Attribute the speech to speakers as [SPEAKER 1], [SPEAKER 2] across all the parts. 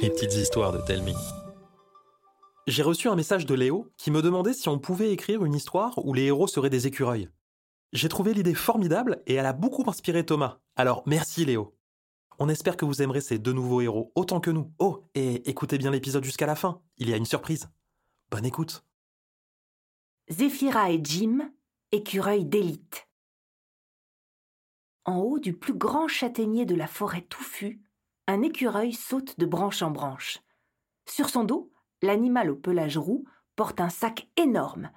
[SPEAKER 1] Les petites histoires de Telmi. J'ai reçu un message de Léo qui me demandait si on pouvait écrire une histoire où les héros seraient des écureuils. J'ai trouvé l'idée formidable et elle a beaucoup inspiré Thomas. Alors merci Léo. On espère que vous aimerez ces deux nouveaux héros autant que nous. Oh, et écoutez bien l'épisode jusqu'à la fin, il y a une surprise. Bonne écoute.
[SPEAKER 2] Zéphira et Jim, écureuils d'élite. En haut du plus grand châtaignier de la forêt touffue, un écureuil saute de branche en branche. Sur son dos, l'animal au pelage roux porte un sac énorme.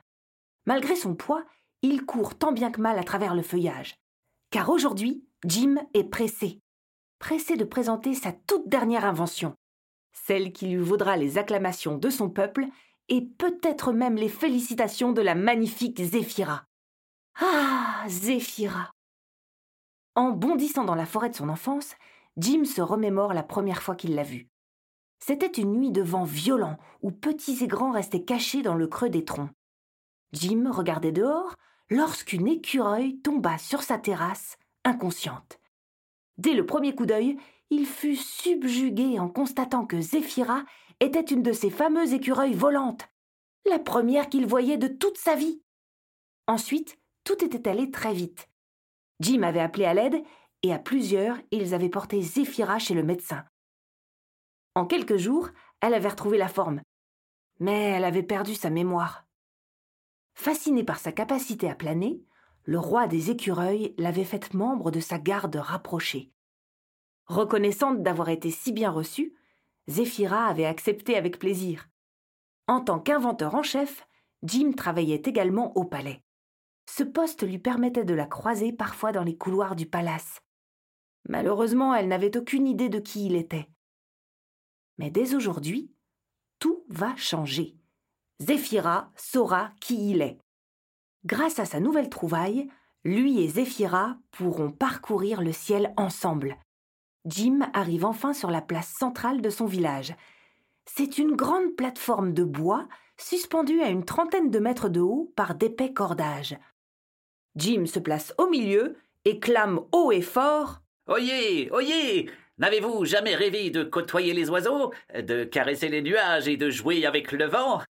[SPEAKER 2] Malgré son poids, il court tant bien que mal à travers le feuillage. Car aujourd'hui, Jim est pressé. Pressé de présenter sa toute dernière invention. Celle qui lui vaudra les acclamations de son peuple et peut-être même les félicitations de la magnifique Zéphira. Ah, Zéphira En bondissant dans la forêt de son enfance, Jim se remémore la première fois qu'il l'a vue. C'était une nuit de vent violent où petits et grands restaient cachés dans le creux des troncs. Jim regardait dehors lorsqu'une écureuil tomba sur sa terrasse, inconsciente. Dès le premier coup d'œil, il fut subjugué en constatant que Zéphira était une de ces fameuses écureuils volantes, la première qu'il voyait de toute sa vie. Ensuite, tout était allé très vite. Jim avait appelé à l'aide et à plusieurs, ils avaient porté Zéphira chez le médecin. En quelques jours, elle avait retrouvé la forme, mais elle avait perdu sa mémoire. Fasciné par sa capacité à planer, le roi des écureuils l'avait faite membre de sa garde rapprochée. Reconnaissante d'avoir été si bien reçue, Zéphira avait accepté avec plaisir. En tant qu'inventeur en chef, Jim travaillait également au palais. Ce poste lui permettait de la croiser parfois dans les couloirs du palace. Malheureusement, elle n'avait aucune idée de qui il était. Mais dès aujourd'hui, tout va changer. Zéphira saura qui il est. Grâce à sa nouvelle trouvaille, lui et Zéphira pourront parcourir le ciel ensemble. Jim arrive enfin sur la place centrale de son village. C'est une grande plateforme de bois suspendue à une trentaine de mètres de haut par d'épais cordages. Jim se place au milieu et clame haut et fort
[SPEAKER 3] Oyez, oyez N'avez-vous jamais rêvé de côtoyer les oiseaux, de caresser les nuages et de jouer avec le vent?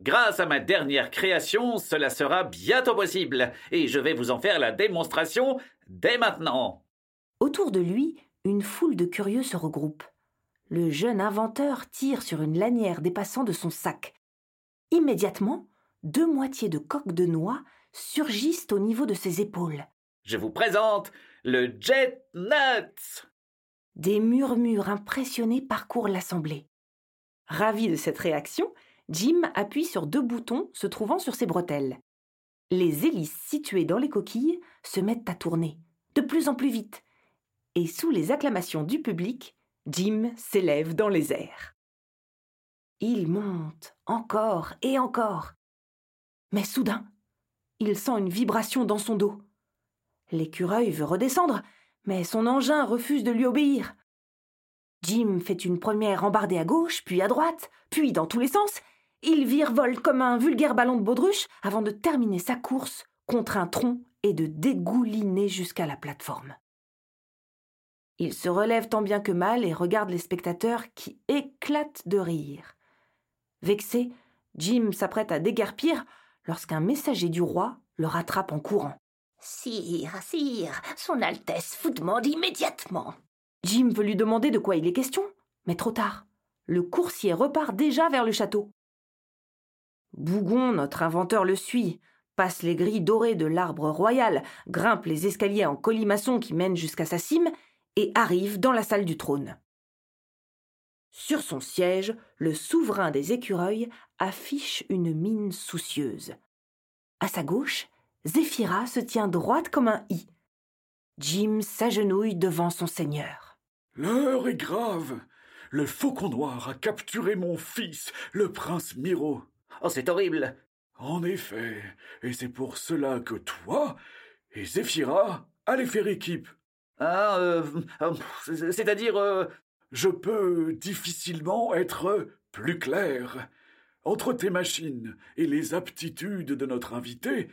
[SPEAKER 3] Grâce à ma dernière création, cela sera bientôt possible, et je vais vous en faire la démonstration dès maintenant.
[SPEAKER 2] Autour de lui, une foule de curieux se regroupe. Le jeune inventeur tire sur une lanière dépassant de son sac. Immédiatement, deux moitiés de coques de noix surgissent au niveau de ses épaules.
[SPEAKER 3] Je vous présente le Jet Nuts.
[SPEAKER 2] Des murmures impressionnés parcourent l'assemblée. Ravi de cette réaction, Jim appuie sur deux boutons se trouvant sur ses bretelles. Les hélices situées dans les coquilles se mettent à tourner, de plus en plus vite, et sous les acclamations du public, Jim s'élève dans les airs. Il monte encore et encore. Mais soudain, il sent une vibration dans son dos. L'écureuil veut redescendre, mais son engin refuse de lui obéir. Jim fait une première embardée à gauche, puis à droite, puis dans tous les sens. Il virevolte comme un vulgaire ballon de baudruche avant de terminer sa course contre un tronc et de dégouliner jusqu'à la plateforme. Il se relève tant bien que mal et regarde les spectateurs qui éclatent de rire. Vexé, Jim s'apprête à déguerpir lorsqu'un messager du roi le rattrape en courant.
[SPEAKER 4] Sire, sire, son Altesse vous demande immédiatement.
[SPEAKER 2] Jim veut lui demander de quoi il est question, mais trop tard. Le coursier repart déjà vers le château. Bougon, notre inventeur, le suit, passe les grilles dorées de l'arbre royal, grimpe les escaliers en colimaçon qui mènent jusqu'à sa cime et arrive dans la salle du trône. Sur son siège, le souverain des écureuils affiche une mine soucieuse. À sa gauche, Zéphira se tient droite comme un i. Jim s'agenouille devant son seigneur.
[SPEAKER 5] L'heure est grave. Le faucon noir a capturé mon fils, le prince Miro.
[SPEAKER 3] Oh, c'est horrible.
[SPEAKER 5] En effet, et c'est pour cela que toi et Zéphira allez faire équipe.
[SPEAKER 3] Ah, euh, euh, c'est-à-dire. Euh,
[SPEAKER 5] Je peux difficilement être plus clair. Entre tes machines et les aptitudes de notre invité,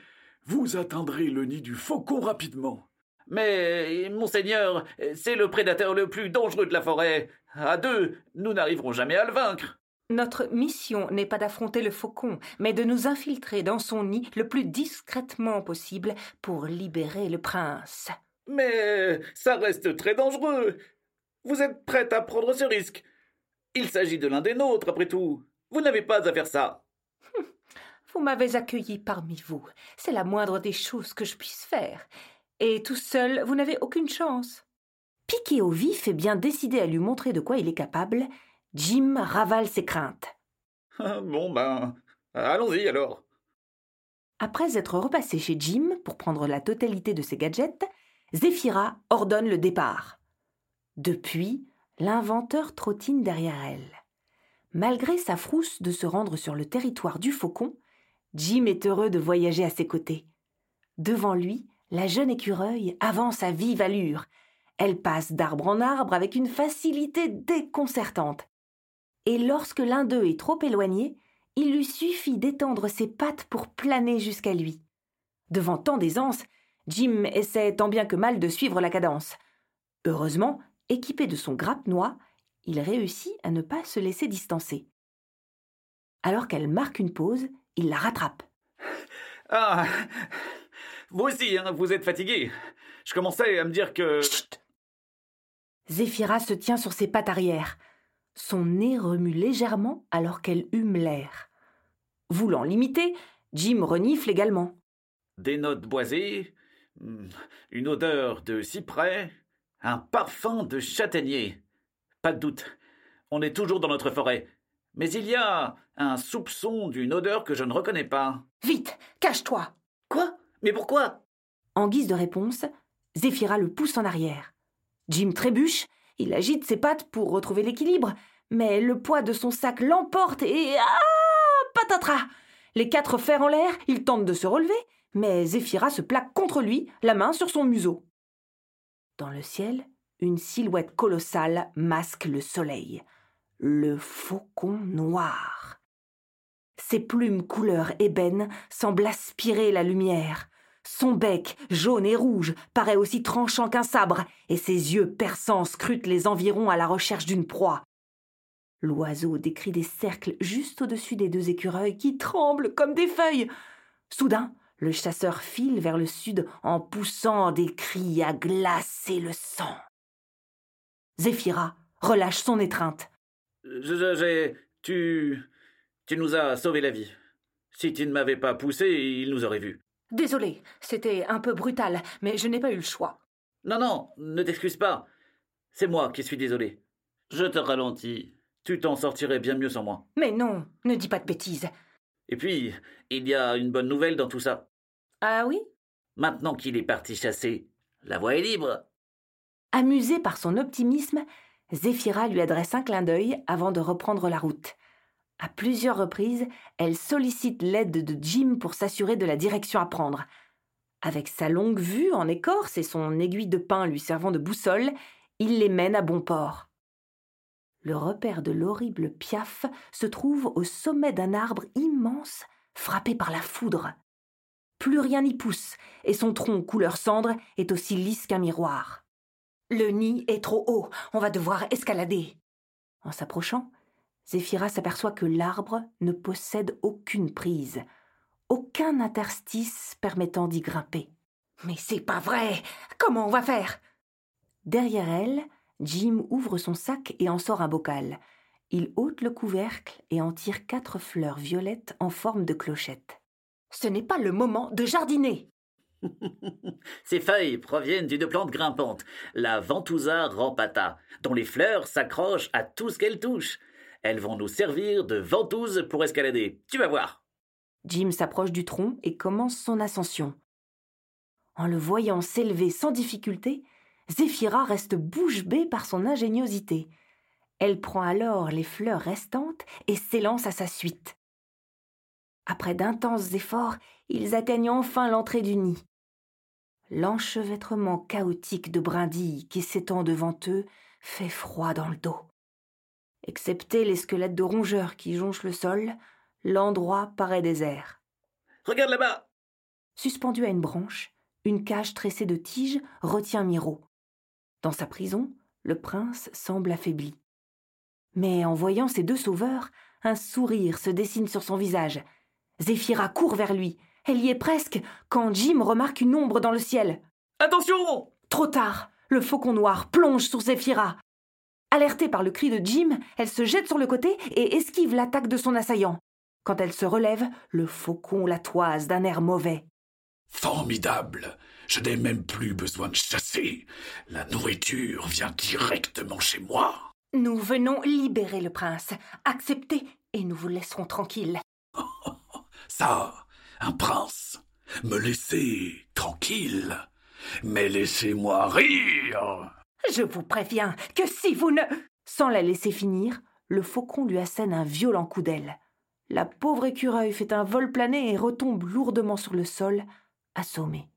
[SPEAKER 5] vous atteindrez le nid du faucon rapidement.
[SPEAKER 3] Mais, monseigneur, c'est le prédateur le plus dangereux de la forêt. À deux, nous n'arriverons jamais à le vaincre.
[SPEAKER 2] Notre mission n'est pas d'affronter le faucon, mais de nous infiltrer dans son nid le plus discrètement possible pour libérer le prince.
[SPEAKER 3] Mais ça reste très dangereux. Vous êtes prête à prendre ce risque. Il s'agit de l'un des nôtres, après tout. Vous n'avez pas à faire ça.
[SPEAKER 2] Vous m'avez accueilli parmi vous. C'est la moindre des choses que je puisse faire. Et tout seul, vous n'avez aucune chance. Piqué au vif et bien décidé à lui montrer de quoi il est capable, Jim ravale ses craintes.
[SPEAKER 3] bon ben, allons-y alors.
[SPEAKER 2] Après être repassé chez Jim pour prendre la totalité de ses gadgets, Zéphira ordonne le départ. Depuis, l'inventeur trottine derrière elle. Malgré sa frousse de se rendre sur le territoire du faucon, Jim est heureux de voyager à ses côtés. Devant lui, la jeune écureuil avance à vive allure. Elle passe d'arbre en arbre avec une facilité déconcertante et lorsque l'un d'eux est trop éloigné, il lui suffit d'étendre ses pattes pour planer jusqu'à lui. Devant tant d'aisance, Jim essaie tant bien que mal de suivre la cadence. Heureusement, équipé de son grappe-noix, il réussit à ne pas se laisser distancer. Alors qu'elle marque une pause, il la rattrape.
[SPEAKER 3] Ah Vous aussi, hein, vous êtes fatigué. Je commençais à me dire que.
[SPEAKER 2] Chut Zéphira se tient sur ses pattes arrière. Son nez remue légèrement alors qu'elle hume l'air. Voulant l'imiter, Jim renifle également.
[SPEAKER 3] Des notes boisées, hmm, une odeur de cyprès, un parfum de châtaignier. Pas de doute, on est toujours dans notre forêt. Mais il y a un soupçon d'une odeur que je ne reconnais pas.
[SPEAKER 2] Vite, cache-toi.
[SPEAKER 3] Quoi? Mais pourquoi?
[SPEAKER 2] En guise de réponse, Zéphira le pousse en arrière. Jim trébuche il agite ses pattes pour retrouver l'équilibre, mais le poids de son sac l'emporte et. Ah Patatras Les quatre fers en l'air, il tente de se relever, mais Zéphira se plaque contre lui, la main sur son museau. Dans le ciel, une silhouette colossale masque le soleil. Le faucon noir. Ses plumes couleur ébène semblent aspirer la lumière. Son bec, jaune et rouge, paraît aussi tranchant qu'un sabre, et ses yeux perçants scrutent les environs à la recherche d'une proie. L'oiseau décrit des cercles juste au-dessus des deux écureuils qui tremblent comme des feuilles. Soudain, le chasseur file vers le sud en poussant des cris à glacer le sang. Zéphira relâche son étreinte.
[SPEAKER 3] J'ai. Tu. Tu nous as sauvé la vie. Si tu ne m'avais pas poussé, il nous aurait vus.
[SPEAKER 2] Désolé, c'était un peu brutal, mais je n'ai pas eu le choix.
[SPEAKER 3] Non, non, ne t'excuse pas. C'est moi qui suis désolé. Je te ralentis. Tu t'en sortirais bien mieux sans moi.
[SPEAKER 2] Mais non, ne dis pas de bêtises.
[SPEAKER 3] Et puis, il y a une bonne nouvelle dans tout ça.
[SPEAKER 2] Ah oui?
[SPEAKER 3] Maintenant qu'il est parti chasser, la voie est libre.
[SPEAKER 2] Amusé par son optimisme, Zéphira lui adresse un clin d'œil avant de reprendre la route. À plusieurs reprises, elle sollicite l'aide de Jim pour s'assurer de la direction à prendre. Avec sa longue vue en écorce et son aiguille de pin lui servant de boussole, il les mène à bon port. Le repère de l'horrible Piaf se trouve au sommet d'un arbre immense frappé par la foudre. Plus rien n'y pousse, et son tronc couleur cendre est aussi lisse qu'un miroir. Le nid est trop haut, on va devoir escalader. En s'approchant, Zéphira s'aperçoit que l'arbre ne possède aucune prise, aucun interstice permettant d'y grimper. Mais c'est pas vrai. Comment on va faire? Derrière elle, Jim ouvre son sac et en sort un bocal. Il ôte le couvercle et en tire quatre fleurs violettes en forme de clochette. Ce n'est pas le moment de jardiner.
[SPEAKER 3] Ces feuilles proviennent d'une plante grimpante, la Ventousa rampata, dont les fleurs s'accrochent à tout ce qu'elles touchent. Elles vont nous servir de ventouses pour escalader. Tu vas voir.
[SPEAKER 2] Jim s'approche du tronc et commence son ascension. En le voyant s'élever sans difficulté, Zéphira reste bouche bée par son ingéniosité. Elle prend alors les fleurs restantes et s'élance à sa suite. Après d'intenses efforts, ils atteignent enfin l'entrée du nid. L'enchevêtrement chaotique de brindilles qui s'étend devant eux fait froid dans le dos. Excepté les squelettes de rongeurs qui jonchent le sol, l'endroit paraît désert.
[SPEAKER 3] Regarde là-bas
[SPEAKER 2] Suspendue à une branche, une cage tressée de tiges retient Miro. Dans sa prison, le prince semble affaibli. Mais en voyant ses deux sauveurs, un sourire se dessine sur son visage. Zéphira court vers lui. Elle y est presque quand Jim remarque une ombre dans le ciel.
[SPEAKER 3] Attention
[SPEAKER 2] Trop tard, le faucon noir plonge sur Zéphira. Alertée par le cri de Jim, elle se jette sur le côté et esquive l'attaque de son assaillant. Quand elle se relève, le faucon la toise d'un air mauvais.
[SPEAKER 5] Formidable. Je n'ai même plus besoin de chasser. La nourriture vient directement chez moi.
[SPEAKER 2] Nous venons libérer le prince. Acceptez et nous vous laisserons tranquille.
[SPEAKER 5] Ça, un prince. Me laisser tranquille. Mais laissez-moi rire.
[SPEAKER 2] Je vous préviens que si vous ne. Sans la laisser finir, le faucon lui assène un violent coup d'aile. La pauvre écureuil fait un vol plané et retombe lourdement sur le sol, assommée.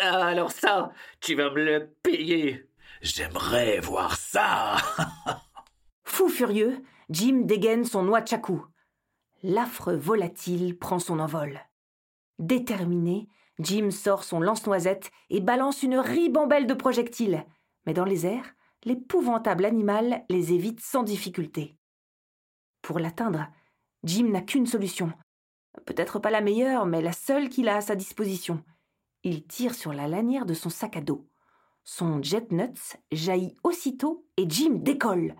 [SPEAKER 3] Ah, alors ça, tu vas me le payer.
[SPEAKER 5] J'aimerais voir ça.
[SPEAKER 2] Fou furieux, Jim dégaine son noix chakou. L'affreux volatile prend son envol. Déterminé, Jim sort son lance-noisette et balance une ribambelle de projectiles. Mais dans les airs, l'épouvantable animal les évite sans difficulté. Pour l'atteindre, Jim n'a qu'une solution. Peut-être pas la meilleure, mais la seule qu'il a à sa disposition. Il tire sur la lanière de son sac à dos. Son jet nuts jaillit aussitôt et Jim décolle.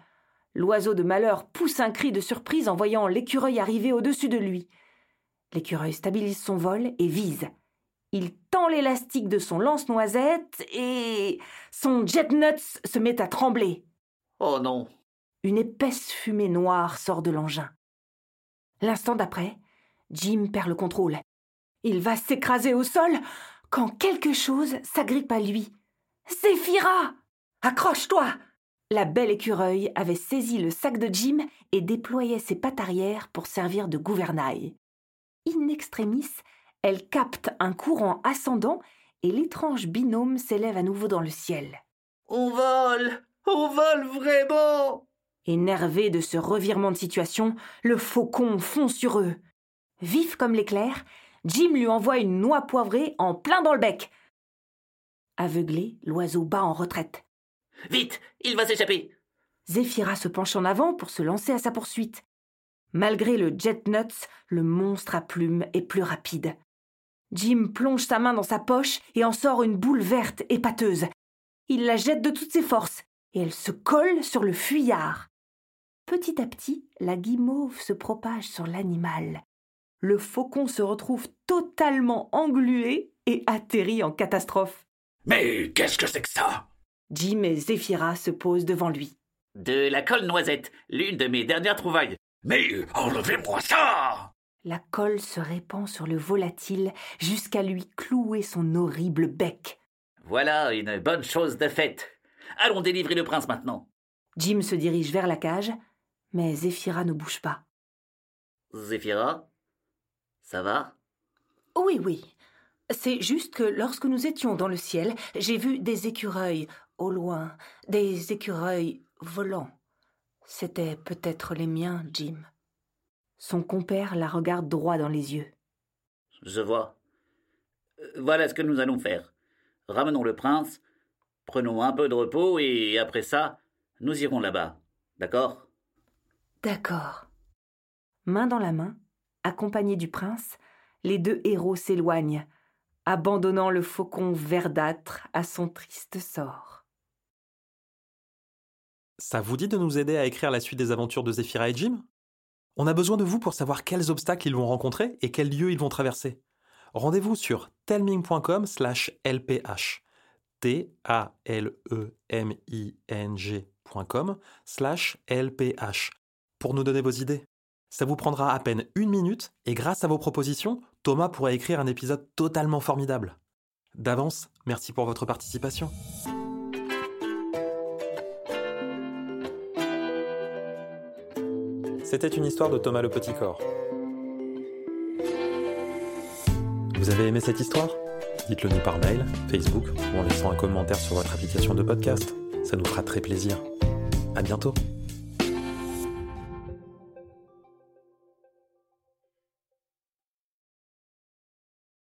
[SPEAKER 2] L'oiseau de malheur pousse un cri de surprise en voyant l'écureuil arriver au-dessus de lui. L'écureuil stabilise son vol et vise. Il tend l'élastique de son lance-noisette et son jet nuts se met à trembler.
[SPEAKER 3] Oh non.
[SPEAKER 2] Une épaisse fumée noire sort de l'engin. L'instant d'après, Jim perd le contrôle. Il va s'écraser au sol quand quelque chose s'agrippe à lui. Zéphira Accroche-toi La belle écureuil avait saisi le sac de Jim et déployait ses pattes arrière pour servir de gouvernail. In extremis, elle capte un courant ascendant et l'étrange binôme s'élève à nouveau dans le ciel.
[SPEAKER 3] On vole On vole vraiment
[SPEAKER 2] Énervé de ce revirement de situation, le faucon fond sur eux. Vif comme l'éclair, Jim lui envoie une noix poivrée en plein dans le bec. Aveuglé, l'oiseau bat en retraite.
[SPEAKER 3] Vite Il va s'échapper
[SPEAKER 2] Zéphira se penche en avant pour se lancer à sa poursuite. Malgré le jet nuts, le monstre à plumes est plus rapide. Jim plonge sa main dans sa poche et en sort une boule verte et pâteuse. Il la jette de toutes ses forces et elle se colle sur le fuyard. Petit à petit, la guimauve se propage sur l'animal. Le faucon se retrouve totalement englué et atterrit en catastrophe.
[SPEAKER 5] Mais qu'est-ce que c'est que ça?
[SPEAKER 2] Jim et Zéphira se posent devant lui.
[SPEAKER 3] De la colle noisette, l'une de mes dernières trouvailles.
[SPEAKER 5] Mais enlevez-moi ça
[SPEAKER 2] La colle se répand sur le volatile jusqu'à lui clouer son horrible bec.
[SPEAKER 3] Voilà une bonne chose de faite. Allons délivrer le prince maintenant.
[SPEAKER 2] Jim se dirige vers la cage, mais Zéphira ne bouge pas.
[SPEAKER 3] Zéphira Ça va?
[SPEAKER 2] Oui, oui. C'est juste que lorsque nous étions dans le ciel, j'ai vu des écureuils au loin, des écureuils volants. C'était peut-être les miens, Jim. Son compère la regarde droit dans les yeux.
[SPEAKER 3] Je vois. Euh, Voilà ce que nous allons faire. Ramenons le prince, prenons un peu de repos et après ça, nous irons là-bas. D'accord?
[SPEAKER 2] D'accord. Main dans la main, accompagnés du prince, les deux héros s'éloignent, abandonnant le faucon verdâtre à son triste sort.
[SPEAKER 1] Ça vous dit de nous aider à écrire la suite des aventures de Zéphira et Jim? On a besoin de vous pour savoir quels obstacles ils vont rencontrer et quels lieux ils vont traverser. Rendez-vous sur telming.com slash lph. T-A-L-E-M-I-N-G.com slash lph pour nous donner vos idées. Ça vous prendra à peine une minute et grâce à vos propositions, Thomas pourra écrire un épisode totalement formidable. D'avance, merci pour votre participation. C'était une histoire de Thomas le Petit Corps. Vous avez aimé cette histoire? Dites-le nous par mail, Facebook ou en laissant un commentaire sur votre application de podcast. Ça nous fera très plaisir. À bientôt